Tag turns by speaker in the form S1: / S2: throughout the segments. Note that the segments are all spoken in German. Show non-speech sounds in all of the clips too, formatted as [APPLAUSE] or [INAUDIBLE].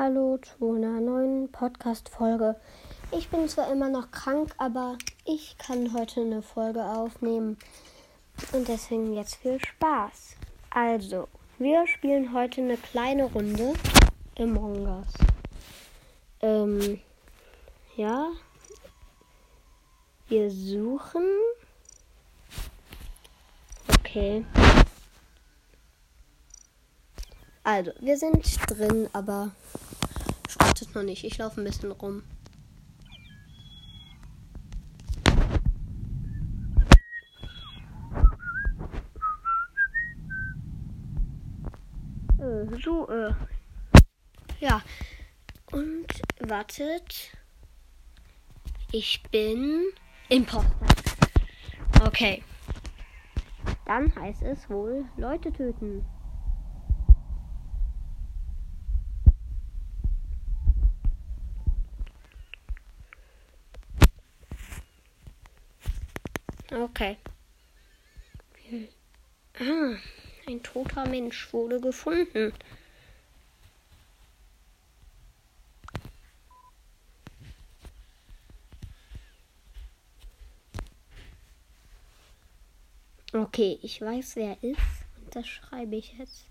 S1: Hallo zu einer neuen Podcast-Folge. Ich bin zwar immer noch krank, aber ich kann heute eine Folge aufnehmen. Und deswegen jetzt viel Spaß. Also, wir spielen heute eine kleine Runde im Us. Ähm, ja. Wir suchen. Okay. Also, wir sind drin, aber startet noch nicht. Ich laufe ein bisschen rum. Äh, so, äh. Ja. Und wartet. Ich bin Imposter. Okay. Dann heißt es wohl Leute töten. Okay. Ah, ein toter Mensch wurde gefunden. Okay, ich weiß, wer ist. Und das schreibe ich jetzt.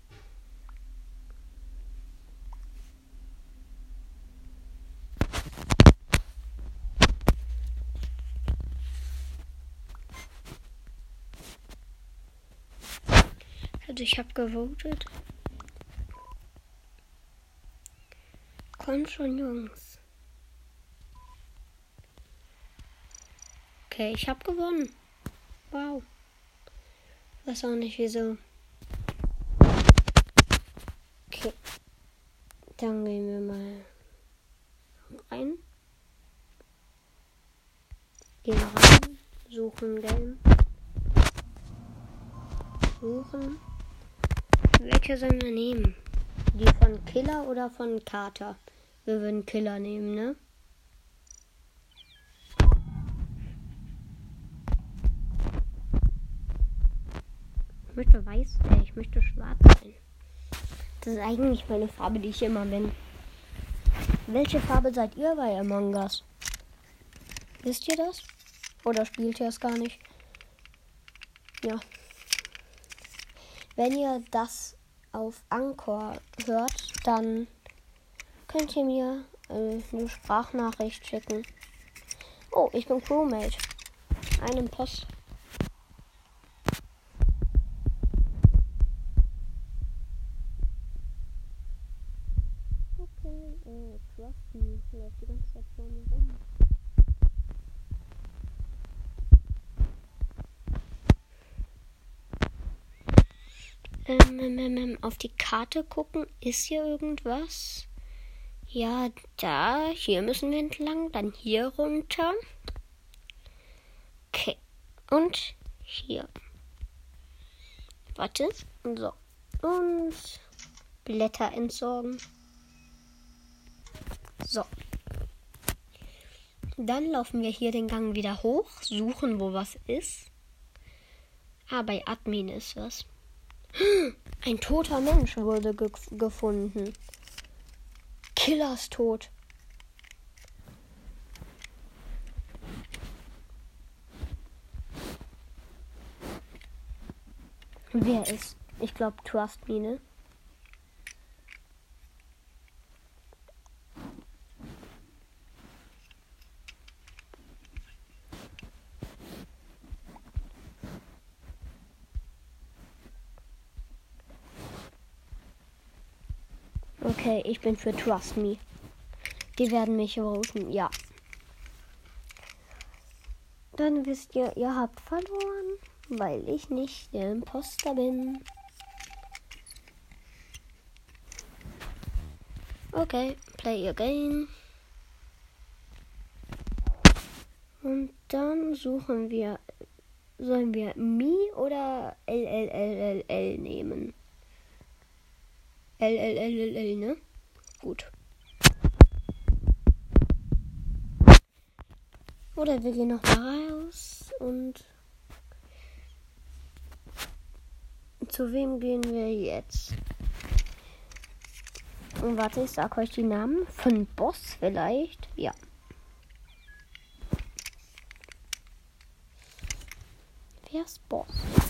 S1: Also ich habe gewotet. Komm schon, Jungs. Okay, ich habe gewonnen. Wow. Weiß auch nicht wieso. Okay. Dann gehen wir mal rein. Gehen rein. Suchen Game. Suchen. Welche sollen wir nehmen? Die von Killer oder von Carter? Wir würden Killer nehmen, ne? Ich möchte weiß, äh, ich möchte schwarz sein. Das ist eigentlich meine Farbe, die ich immer bin. Welche Farbe seid ihr bei Among Us? Wisst ihr das? Oder spielt ihr es gar nicht? Ja. Wenn ihr das auf Anchor hört, dann könnt ihr mir äh, eine Sprachnachricht schicken. Oh, ich bin Crewmate. Einem Post. Okay, äh, trust me. Läuft die ganze Zeit vor mir rum. Ähm, ähm, ähm, auf die Karte gucken. Ist hier irgendwas? Ja, da. Hier müssen wir entlang. Dann hier runter. Okay. Und hier. Warte. So. Und Blätter entsorgen. So. Dann laufen wir hier den Gang wieder hoch, suchen, wo was ist. Ah, bei Admin ist was. Ein toter Mensch wurde ge gefunden. Killers tot. Wer ist? Ich glaube, Trust Me, ne? Okay, ich bin für Trust Me. Die werden mich roten, ja. Dann wisst ihr, ihr habt verloren, weil ich nicht der Imposter bin. Okay, play your game. Und dann suchen wir, sollen wir Mi oder LLLLL nehmen? L, L, L, L, L, ne? Gut. Oder wir gehen noch da raus und zu wem gehen wir jetzt? Und warte, ich sag euch die Namen. Von Boss vielleicht. Ja. Wer ist Boss?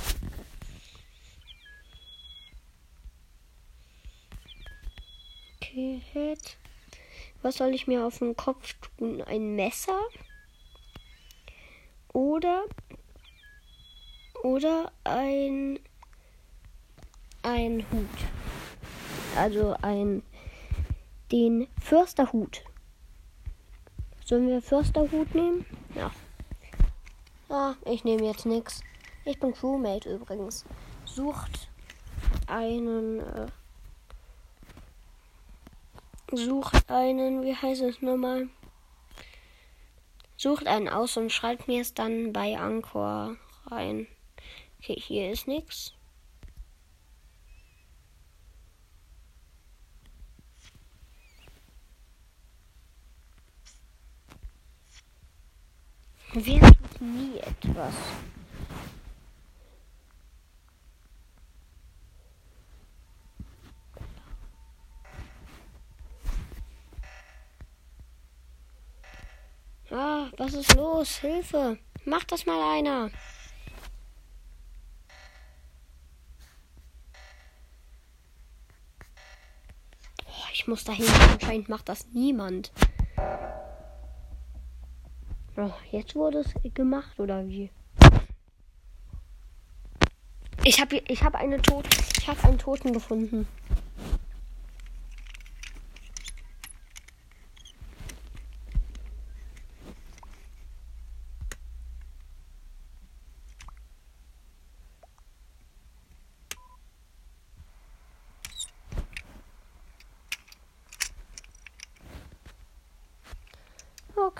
S1: Head. Was soll ich mir auf den Kopf tun? Ein Messer? Oder oder ein ein Hut. Also ein den Försterhut. Sollen wir Försterhut nehmen? Ja. Ah, ich nehme jetzt nichts. Ich bin Crewmate übrigens. Sucht einen. Äh, sucht einen, wie heißt es nochmal? Sucht einen aus und schreibt mir es dann bei Anchor rein. Okay, hier ist nichts. Wir tut nie etwas. Ah, was ist los? Hilfe! Mach das mal einer! Ich muss dahin. Anscheinend macht das niemand. Oh, jetzt wurde es gemacht, oder wie? Ich habe ich hab eine Tot ich habe einen Toten gefunden.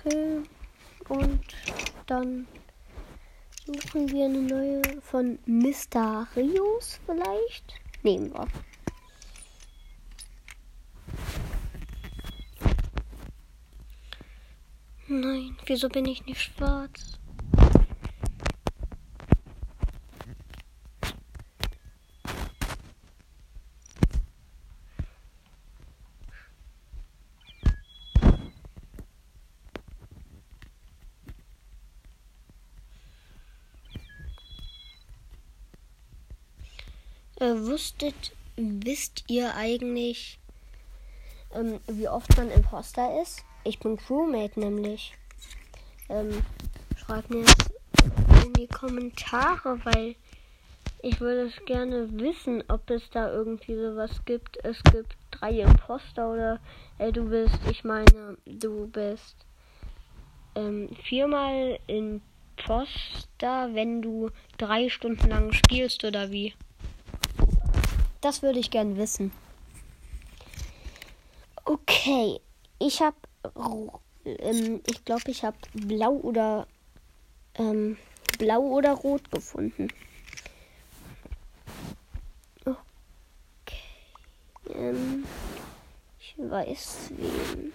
S1: Okay. Und dann suchen wir eine neue von Mysterios vielleicht. Nehmen wir. Nein, wieso bin ich nicht schwarz? Äh, wusstet, wisst ihr eigentlich, ähm, wie oft man Imposter ist? Ich bin Crewmate nämlich. Ähm, schreibt mir das in die Kommentare, weil ich würde es gerne wissen, ob es da irgendwie sowas gibt. Es gibt drei Imposter oder äh, du bist, ich meine, du bist ähm, viermal Imposter, wenn du drei Stunden lang spielst oder wie? Das würde ich gern wissen. Okay, ich habe, ähm, ich glaube, ich habe blau oder ähm, blau oder rot gefunden. Okay, ähm, ich weiß wen.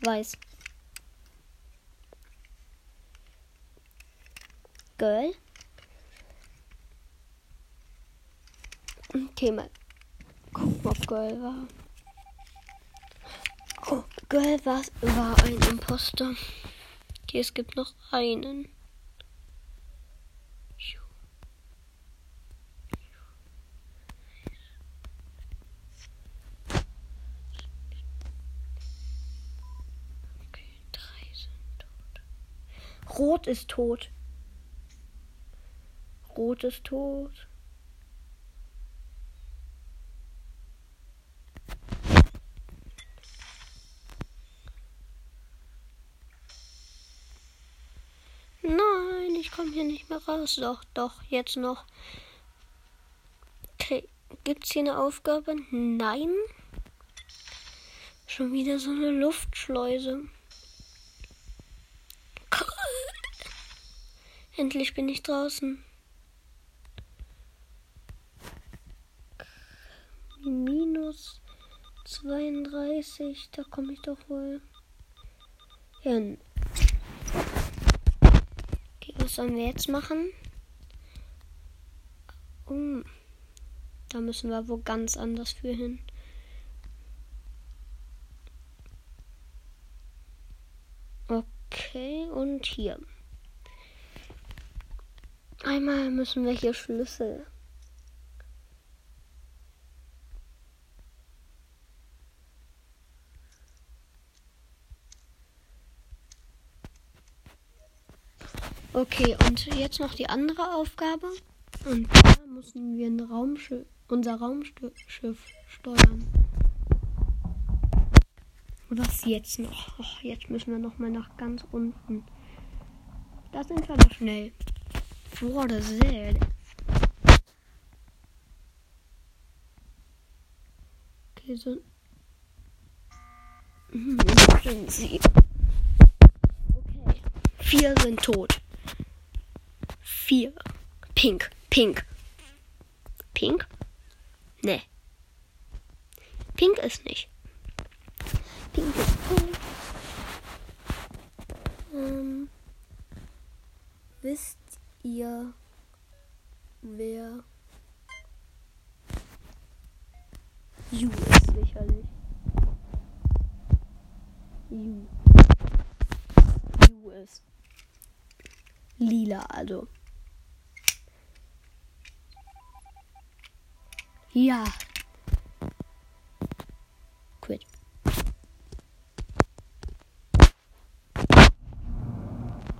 S1: Weiß. Girl. Okay, mal gucken, ob Girl war. Oh, Girl war, war ein Imposter. Okay, es gibt noch einen. Rot ist tot. Rot ist tot. Nein, ich komme hier nicht mehr raus. Doch, doch, jetzt noch. Okay, gibt's hier eine Aufgabe? Nein. Schon wieder so eine Luftschleuse. Endlich bin ich draußen. Minus 32. Da komme ich doch wohl hin. Okay, was sollen wir jetzt machen? Oh, da müssen wir wo ganz anders für hin. Okay, und hier. Einmal müssen wir hier Schlüssel. Okay, und jetzt noch die andere Aufgabe. Und da müssen wir ein Raumschiff, unser Raumschiff steuern. Was jetzt noch? Oh, jetzt müssen wir noch mal nach ganz unten. Da sind wir noch schnell. Vor der Seele. Okay, so. Hm, sind sie. Okay. Vier sind tot. Vier. Pink, pink. Pink? Ne. Pink ist nicht. Pink ist tot. Ähm, wisst ihr, wer Ju ist sicherlich. Ju. Ju ist lila, also. Ja. Quit.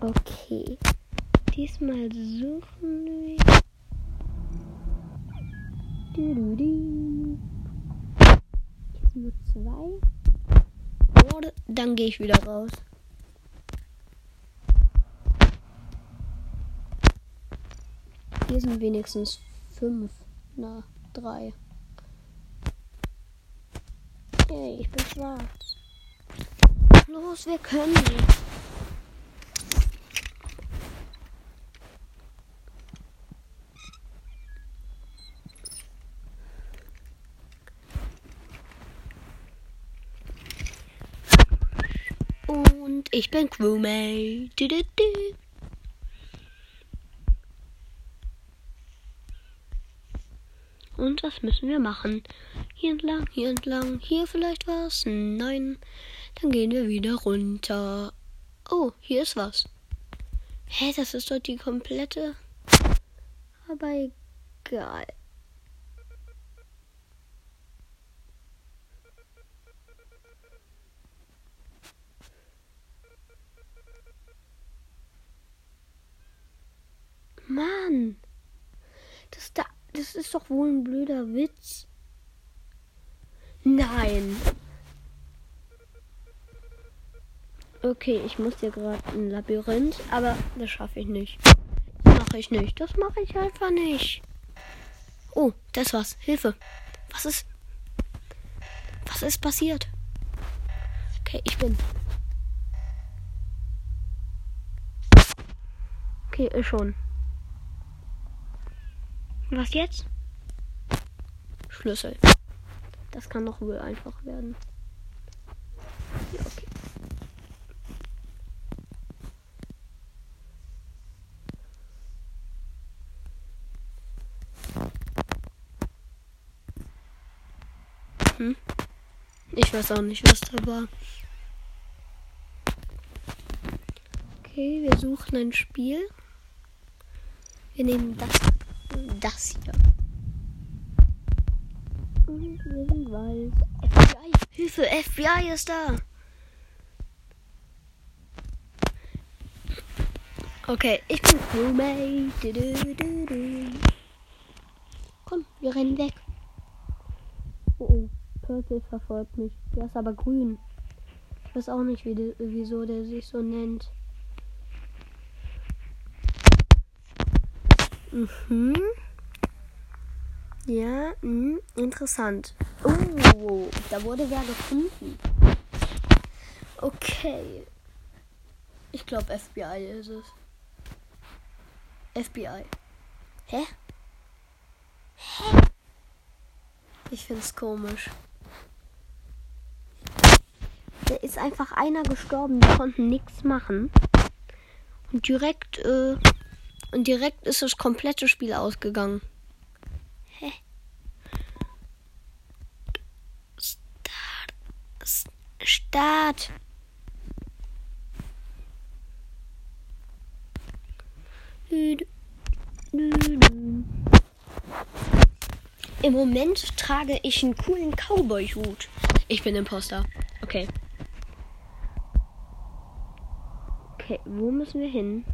S1: Okay. Diesmal suchen wir. Jetzt nur zwei. Oder dann gehe ich wieder raus. Hier sind wenigstens fünf. Na drei. Yay, ich bin schwarz. Los, wir können. Und ich bin Crewmate. Und was müssen wir machen? Hier entlang, hier entlang, hier vielleicht was? Nein. Dann gehen wir wieder runter. Oh, hier ist was. Hä, das ist doch die komplette. Aber egal. Mann. Das da das ist doch wohl ein blöder Witz. Nein. Okay, ich muss hier gerade ein Labyrinth, aber das schaffe ich nicht. Das mache ich nicht. Das mache ich einfach nicht. Oh, das war's. Hilfe. Was ist. Was ist passiert? Okay, ich bin. Okay, ist schon. Was jetzt? Schlüssel. Das kann doch wohl einfach werden. Ja, okay. Hm? Ich weiß auch nicht, was da war. Okay, wir suchen ein Spiel. Wir nehmen das das hier. Und wir sind weiß. FBI. Hilfe, FBI ist da. Okay, ich bin Crewmate. Du, du, du, Komm, wir rennen weg. Oh, oh, Purple verfolgt mich. Der ist aber grün. Ich weiß auch nicht, wie wieso der sich so nennt. Mhm. Ja, mh, interessant. Oh, da wurde wer gefunden. Okay. Ich glaube FBI ist es. FBI. Hä? Hä? Ich find's komisch. Da ist einfach einer gestorben, die konnten nichts machen. Und direkt, äh, und direkt ist das komplette Spiel ausgegangen. Hä? Start. Start. Im Moment trage ich einen coolen Cowboy-Hut. Ich bin Imposter. Okay. Okay, wo müssen wir hin?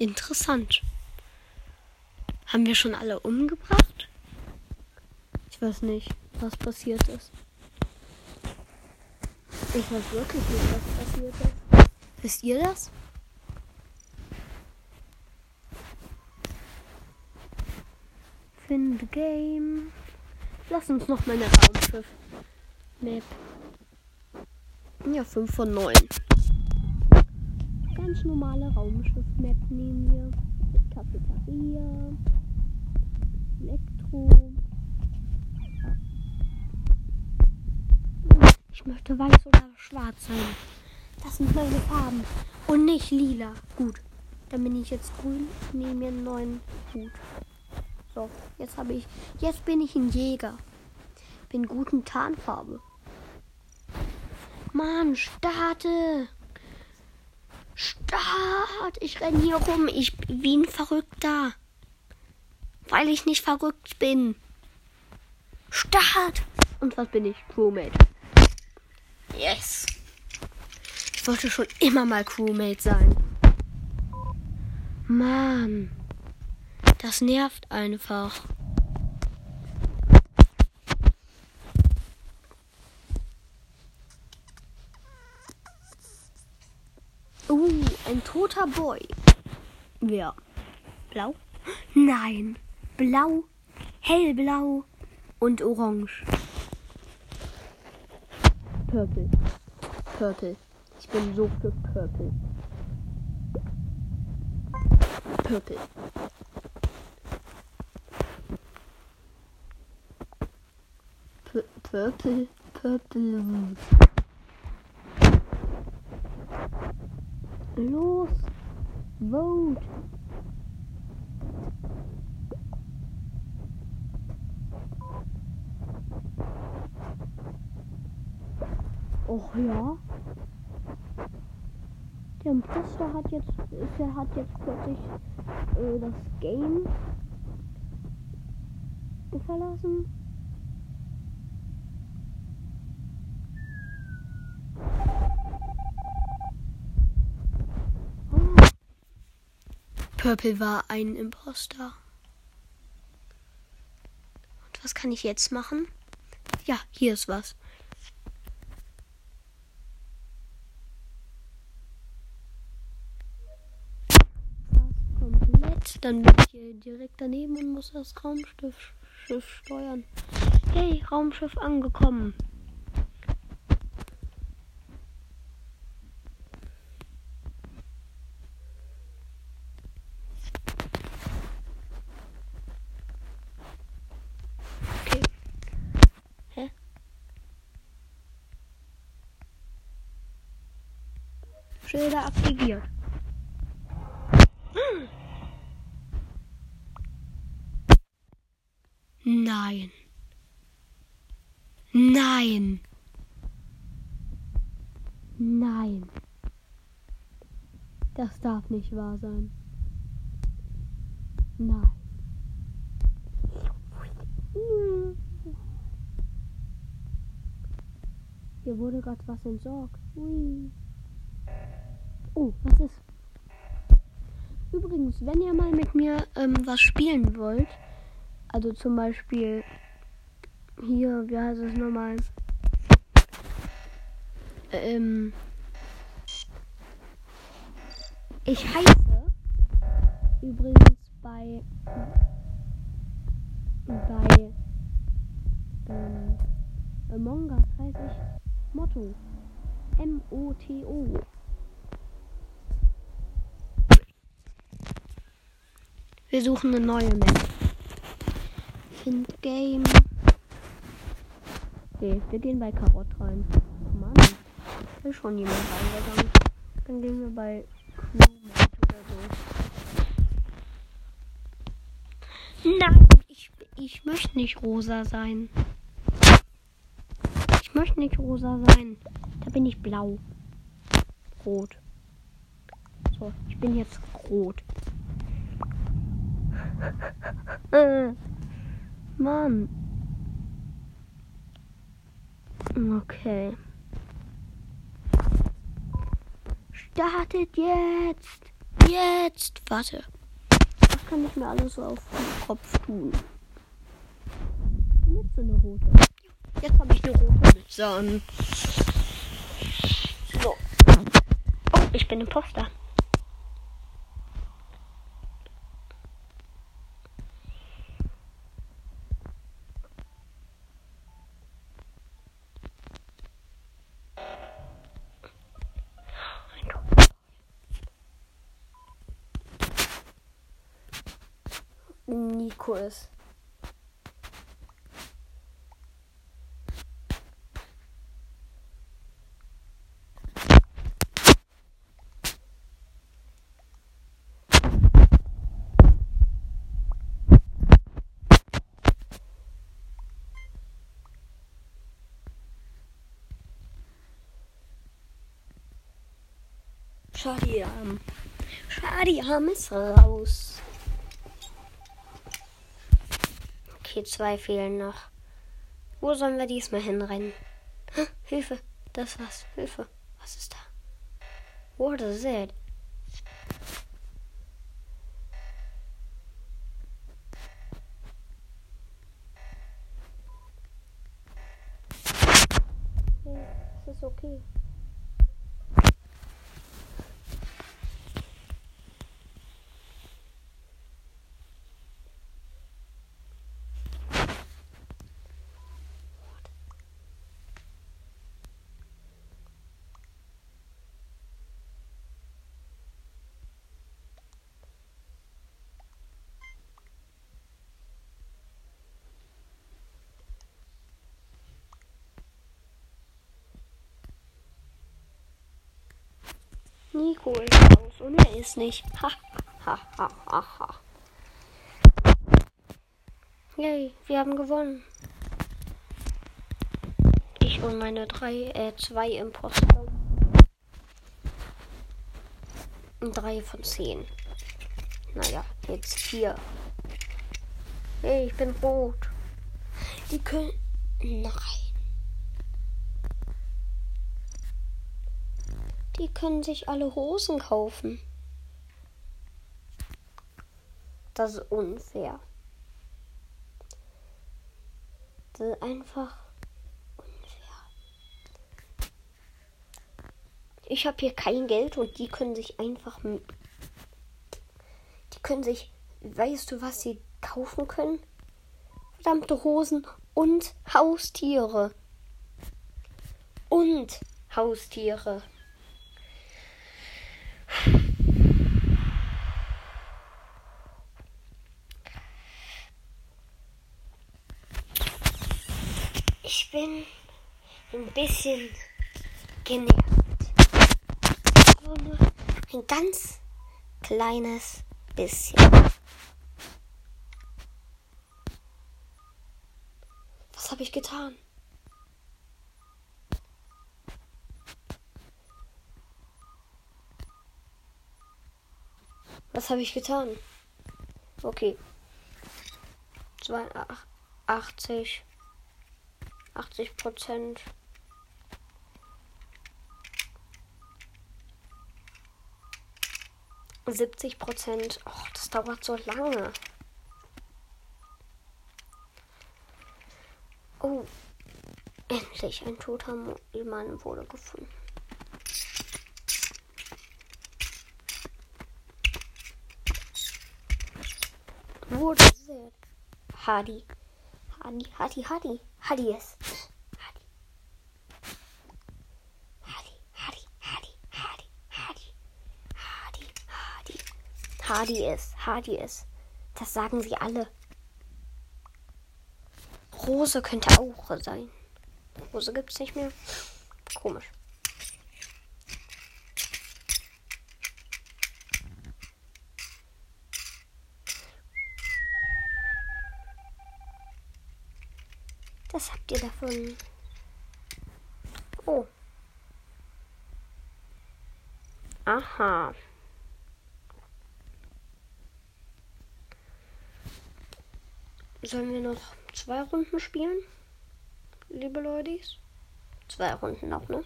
S1: Interessant. Haben wir schon alle umgebracht? Ich weiß nicht, was passiert ist. Ich weiß wirklich nicht, was passiert ist. Wisst ihr das? Finde Game. Lass uns noch mal eine Raumschiff. Map. Ja, 5 von 9 ganz normale Raumschiff-Map nehmen wir. Mit Cafeteria, Elektro. Ich möchte weiß oder schwarz sein. Das sind meine Farben. Und nicht lila. Gut. Dann bin ich jetzt grün. Nehme mir einen neuen Hut. So, jetzt habe ich. Jetzt bin ich ein Jäger. Bin guten Tarnfarbe. Mann, starte! Start! Ich renne hier rum. Ich bin wie ein Verrückter. Weil ich nicht verrückt bin. Start! Und was bin ich? Crewmate. Yes! Ich wollte schon immer mal Crewmate sein. Mann. Das nervt einfach. Uh, ein toter Boy. Wer? Blau? Nein. Blau, hellblau und orange. Purple. Purple. Ich bin so für Purple. Purple. Purple. Purple. Los! Vote! Och ja. Der Imposter hat jetzt, er hat jetzt plötzlich äh, das Game verlassen. Purple war ein Imposter. Und was kann ich jetzt machen? Ja, hier ist was. komplett. Dann bin ich hier direkt daneben und muss das Raumschiff steuern. Hey, Raumschiff angekommen. Schilder aktiviert. Nein. Nein. Nein. Das darf nicht wahr sein. Nein. Hier wurde gerade was entsorgt. Ui. Oh, was ist? Übrigens, wenn ihr mal mit mir ähm, was spielen wollt, also zum Beispiel hier, wie heißt es nochmal? Ähm, ich heiße übrigens bei bei ähm, Among Us heiße ich Motto. M-O-T-O. Wir suchen eine neue Map. Find Game. Okay, wir gehen bei Karott rein. Mann, ist schon jemand reingegangen. Dann gehen wir bei Crewmate oder so. Nein, ich, ich möchte nicht rosa sein. Ich möchte nicht rosa sein. Da bin ich blau. Rot. So, ich bin jetzt rot. [LAUGHS] Mann. Okay. Startet jetzt. Jetzt. Warte. Kann ich mir alles so auf den Kopf tun? Mütze eine rote. Jetzt habe ich eine rote Mütze an. So. Oh, ich bin Imposter. Nico ist. Schadiam. Schadiam ist raus. Okay, zwei fehlen noch. Wo sollen wir diesmal hinrennen? Hilfe! Das was? Hilfe! Was ist da? What is it? Es ist okay. Nico ist raus und er ist nicht. Ha, ha, ha, ha, ha. Yay, wir haben gewonnen. Ich und meine drei, äh, zwei Imposter. Drei von zehn. Naja, jetzt vier. Hey, ich bin rot. Die können. Nein. Die können sich alle Hosen kaufen. Das ist unfair. Das ist einfach unfair. Ich habe hier kein Geld und die können sich einfach. Die können sich. Weißt du, was sie kaufen können? Verdammte Hosen und Haustiere. Und Haustiere. Bin ein bisschen genervt. Aber nur ein ganz kleines bisschen. Was habe ich getan? Was habe ich getan? Okay. 82. 80 Prozent. Siebzig Prozent. Oh, das dauert so lange. Oh, endlich ein toter Mann wurde gefunden. Wurde sehr. Hadi. Hadi, Hadi, Hadi. Hadi ist. Hadi. Hadi, Hadi, Hadi, Hadi, Hadi. Hadi, Hadi ist. Hadi ist. Das sagen sie alle. Rose könnte auch sein. Rose gibt's nicht mehr. Komisch. Was habt ihr davon? Oh. Aha. Sollen wir noch zwei Runden spielen? Liebe Leute? Zwei Runden noch, ne?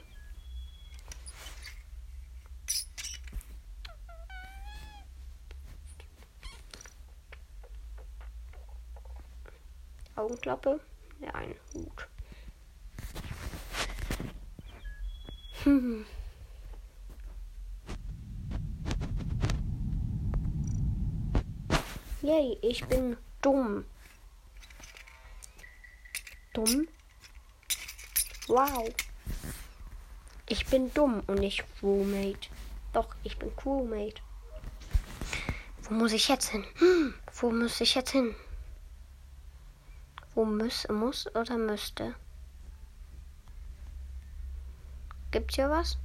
S1: Augenklappe. Ja, ein Hut. Hm. [LAUGHS] Yay, ich bin dumm. Dumm? Wow. Ich bin dumm und nicht Crewmate. Doch, ich bin Crewmate. Wo muss ich jetzt hin? Hm, wo muss ich jetzt hin? Wo muss, muss oder müsste? Gibt's hier was?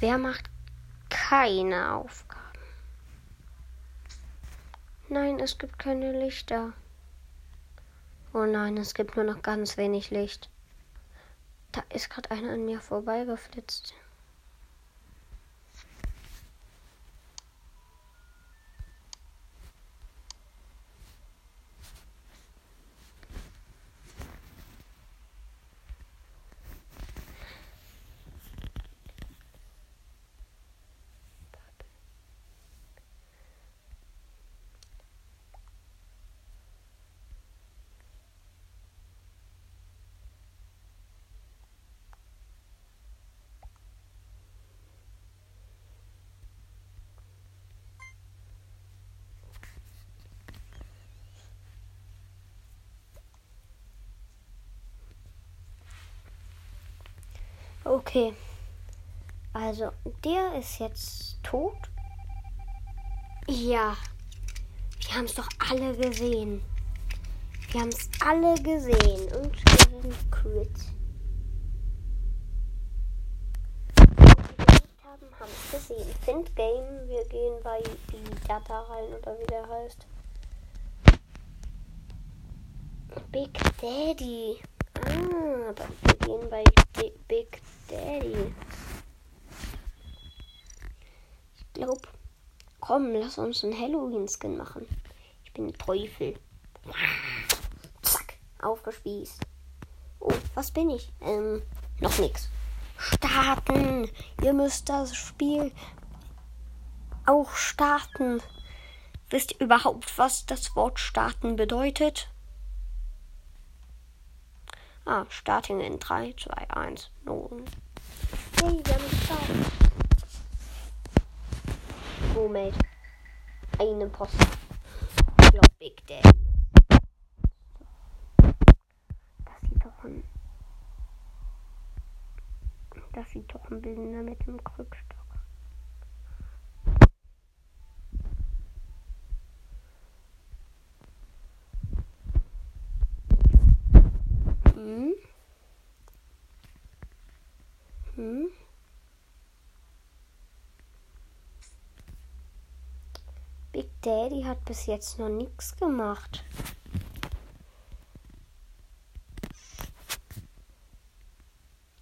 S1: Wer macht keine Aufgaben? Nein, es gibt keine Lichter. Oh nein, es gibt nur noch ganz wenig Licht. Da ist gerade einer an mir vorbeigeflitzt. Okay. Also, der ist jetzt tot. Ja. Wir haben es doch alle gesehen. Wir haben es alle gesehen. Und wir sind Quit. haben, haben es gesehen. Find Game. Wir gehen bei die Data rein oder wie der heißt. Big Daddy. Ah, wir gehen bei Big Daddy. Ich glaube, komm, lass uns einen Halloween-Skin machen. Ich bin Teufel. Zack, aufgespießt. Oh, was bin ich? Ähm, noch nichts. Starten! Ihr müsst das Spiel auch starten. Wisst ihr überhaupt, was das Wort starten bedeutet? Ah, starting in 3, 2, 1, 0. Hey, wir haben gestartet. Roommate. Eine Post. Ich glaube, Big Daddy. Das sieht doch ein. Das sieht doch ein Bildender mit dem Krückstock. Hm? Hm? Big Daddy hat bis jetzt noch nichts gemacht.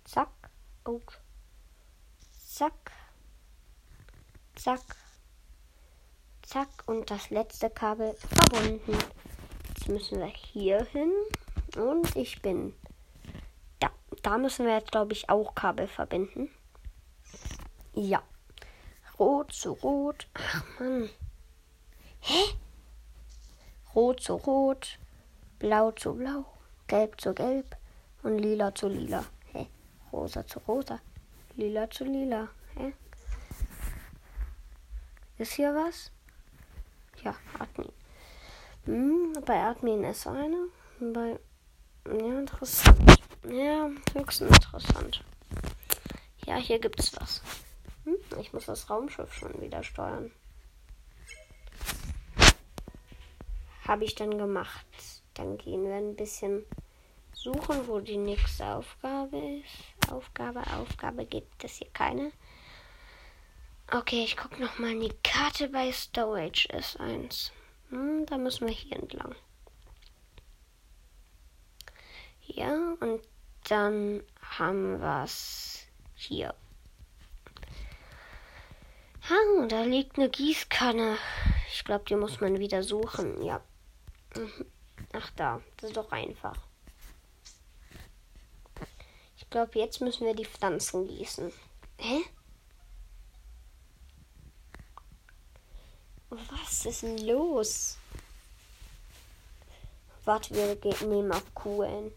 S1: Zack. Oh. Zack. Zack. Zack. Und das letzte Kabel verbunden. Jetzt müssen wir hier hin. Und ich bin. Da, da müssen wir jetzt, glaube ich, auch Kabel verbinden. Ja. Rot zu Rot. Ach Mann. Hä? Rot zu Rot. Blau zu Blau. Gelb zu Gelb. Und Lila zu Lila. Hä? Rosa zu Rosa. Lila zu Lila. Hä? Ist hier was? Ja, Admin. Hm, bei Admin ist eine. Bei ja, interessant. Ja, höchst interessant. Ja, hier gibt's was. Hm, ich muss das Raumschiff schon wieder steuern. Habe ich dann gemacht. Dann gehen wir ein bisschen suchen, wo die nächste Aufgabe ist. Aufgabe, Aufgabe gibt es hier keine. Okay, ich gucke nochmal in die Karte bei Storage S1. Hm, da müssen wir hier entlang. Ja, und dann haben wir es hier. Ah, da liegt eine Gießkanne. Ich glaube, die muss man wieder suchen. Ja. Ach da, das ist doch einfach. Ich glaube, jetzt müssen wir die Pflanzen gießen. Hä? Was ist denn los? Warte, wir nehmen auf Kugeln.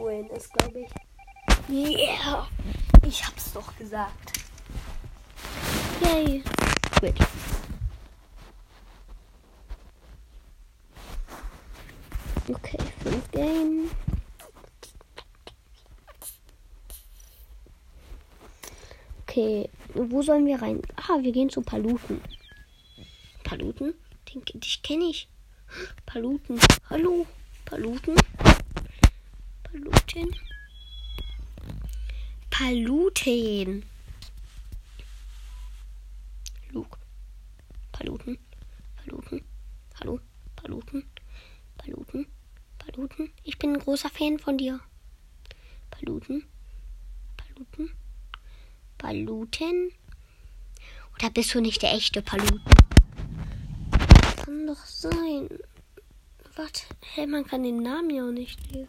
S1: Cohen ist, glaube ich. Yeah! Ich hab's doch gesagt. Yay! Gut. Okay, fünf Game. Okay, wo sollen wir rein? Ah, wir gehen zu Paluten. Paluten? Den, dich kenne ich. Paluten. Hallo. Paluten. Paluten. Luke. Paluten. Paluten. Hallo. Paluten. Paluten. Paluten. Ich bin ein großer Fan von dir. Paluten. Paluten. Paluten. Oder bist du nicht der echte Paluten? Kann doch sein. Warte, hey, man kann den Namen ja auch nicht lesen.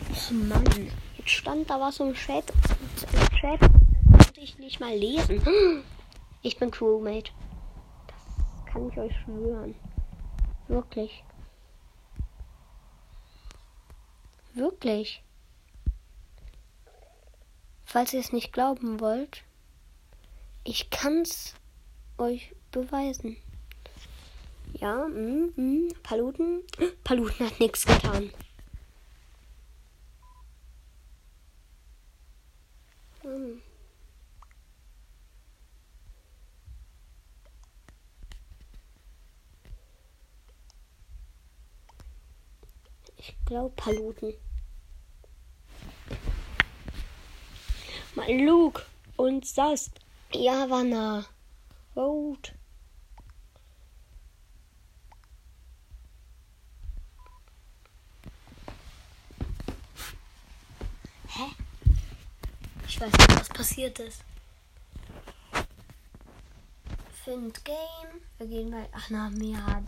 S1: Oh Mann, stand da was im Chat. Im Chat konnte ich nicht mal lesen. Ich bin Crewmate. Das kann ich euch schwören. Wirklich. Wirklich. Falls ihr es nicht glauben wollt, ich kann's euch beweisen. Ja, mm, mm, Paluten. [GASPS] Paluten hat nichts getan. Hm. Ich glaube Paluten. Mal Luke und Sast. Javana. Rot. Ich weiß nicht, was passiert ist. Find Game. Wir gehen bei. Ach na, mir hat.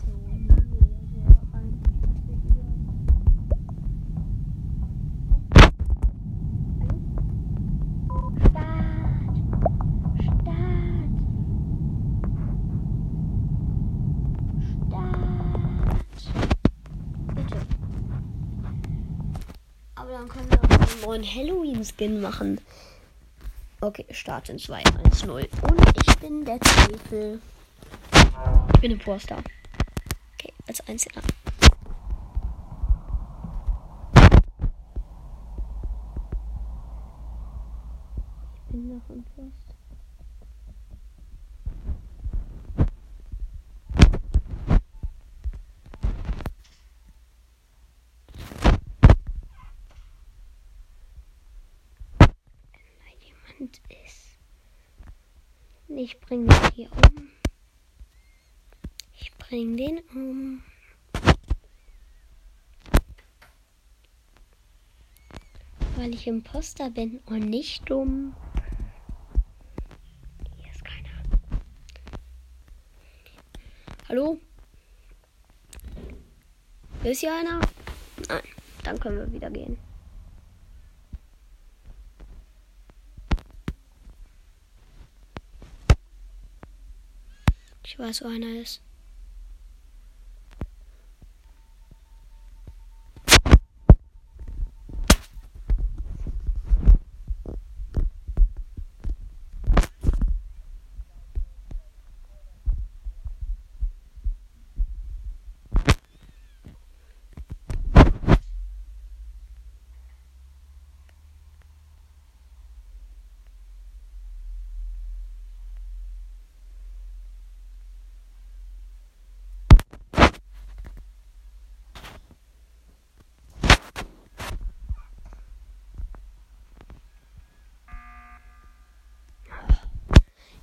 S1: Aber dann können wir auch einen neuen Halloween-Skin machen. Okay, Start in 2, 1, 0. Und ich bin der Teufel. Ich bin Imposter. Okay, als Einziger. Ich bin noch Imposter. Moment ist. Ich bringe den hier um. Ich bringe den um. Weil ich Imposter bin und nicht dumm. Hier ist keiner. Hallo? Ist hier einer? Nein. Dann können wir wieder gehen. Ich weiß, wo einer ist.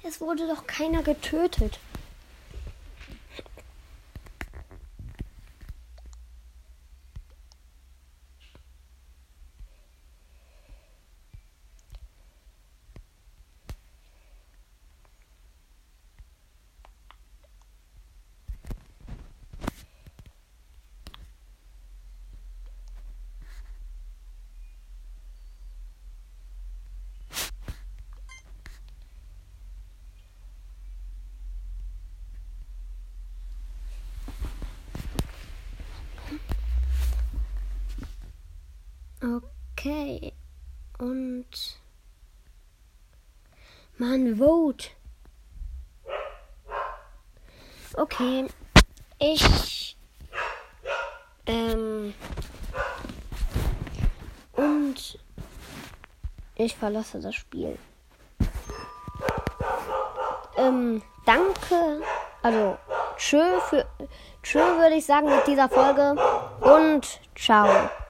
S1: Es wurde doch keiner getötet. Okay. Und. Mann, Vote. Okay. Ich. Ähm. Und. Ich verlasse das Spiel. Ähm, danke. Also, tschö für. Tschö würde ich sagen mit dieser Folge. Und ciao.